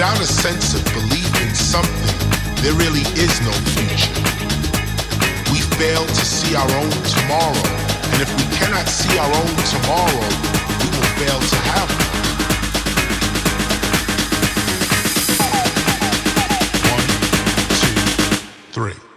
Without a sense of belief in something, there really is no future. We fail to see our own tomorrow, and if we cannot see our own tomorrow, we will fail to have one. One, two, three.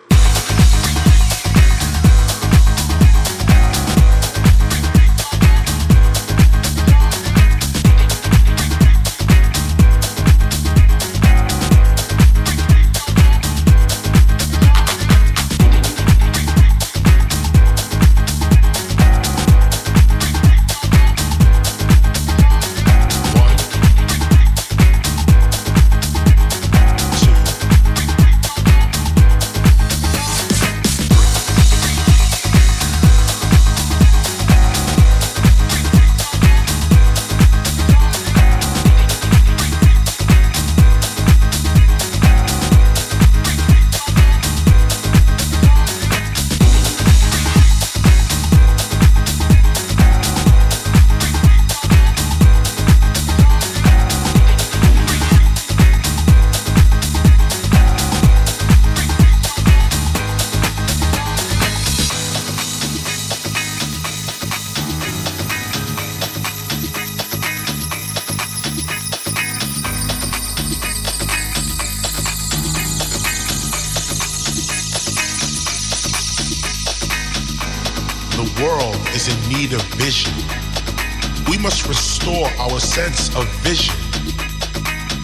Vision. We must restore our sense of vision.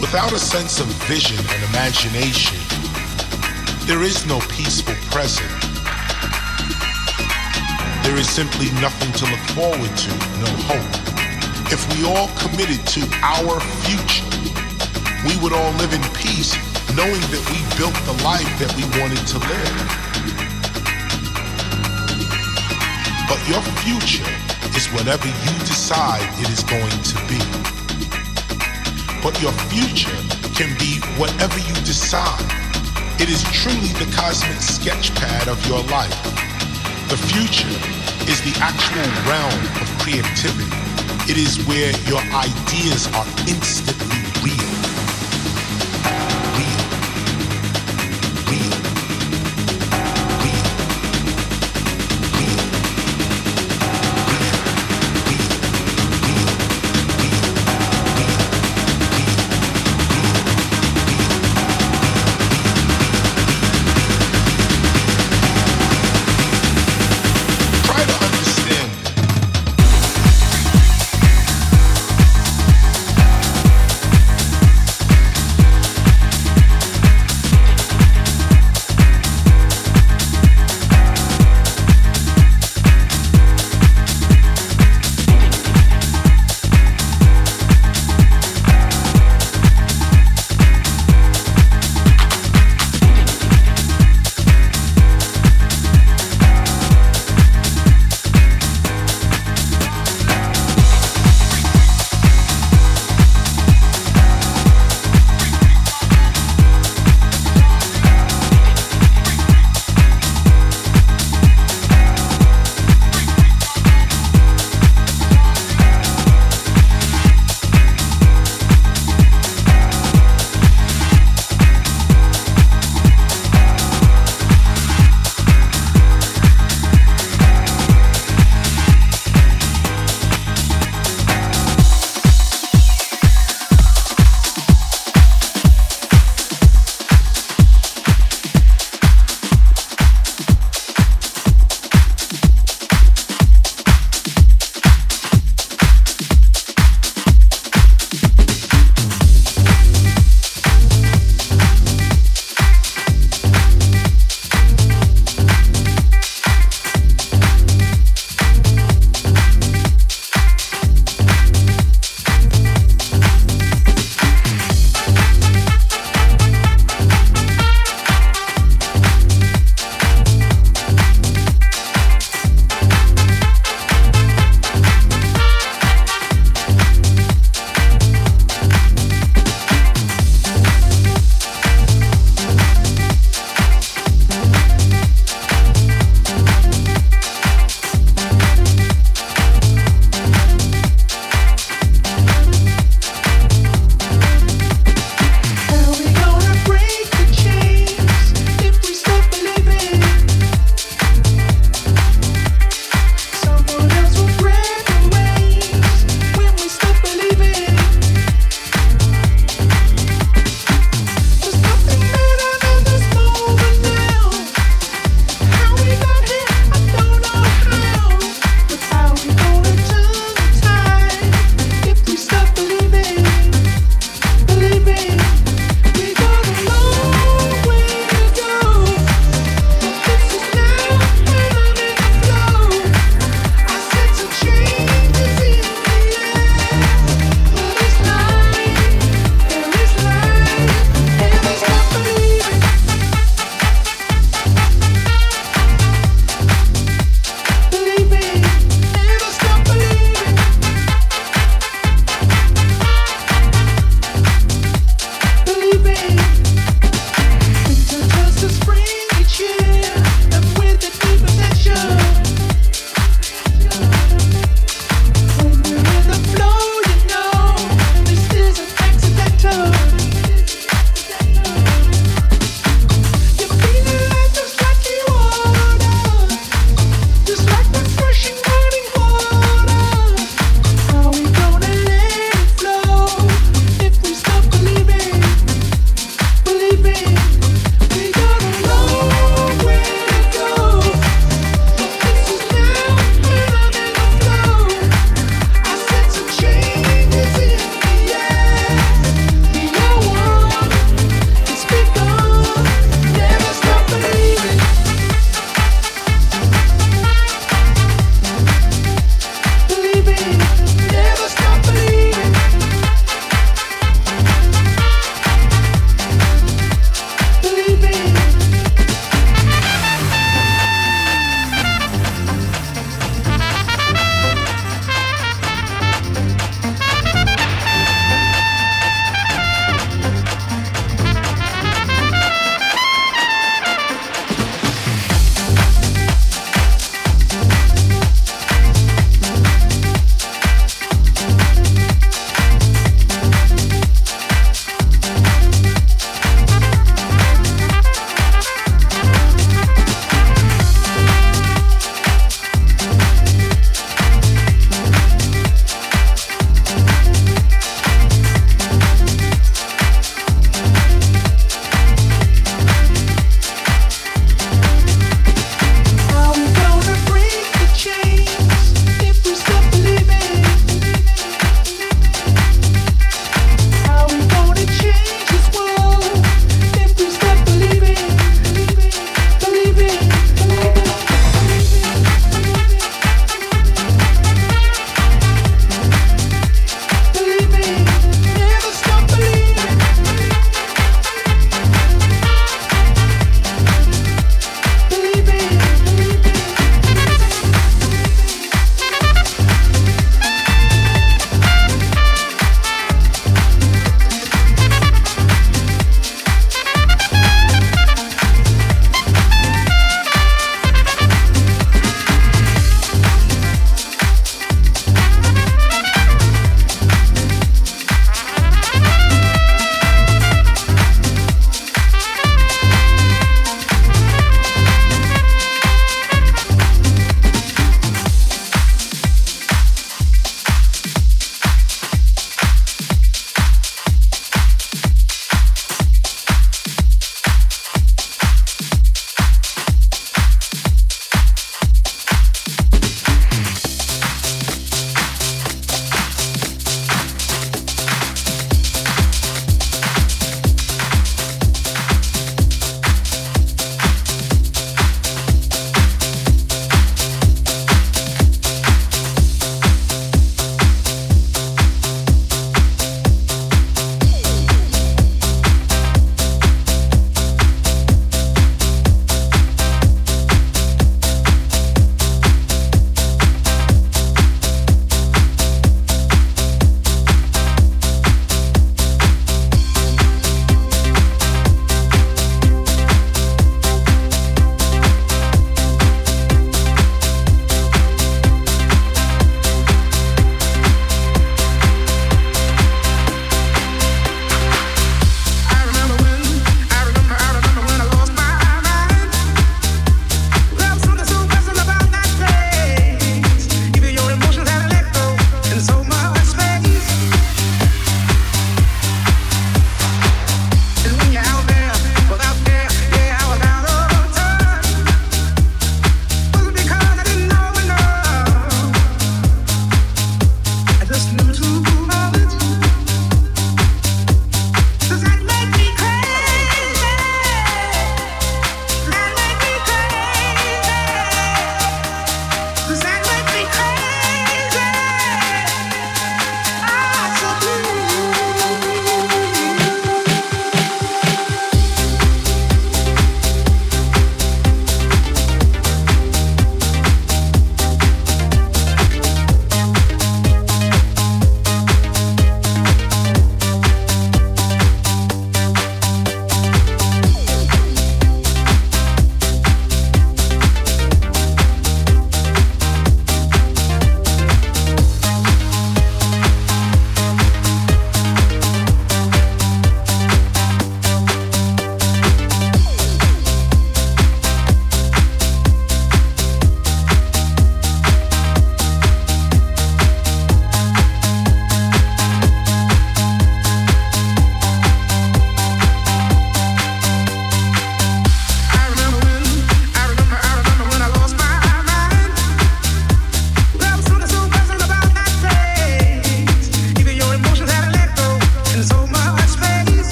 Without a sense of vision and imagination, there is no peaceful present. There is simply nothing to look forward to, no hope. If we all committed to our future, we would all live in peace knowing that we built the life that we wanted to live. But your future is whatever you decide it is going to be. But your future can be whatever you decide. It is truly the cosmic sketchpad of your life. The future is the actual realm of creativity. It is where your ideas are instantly real.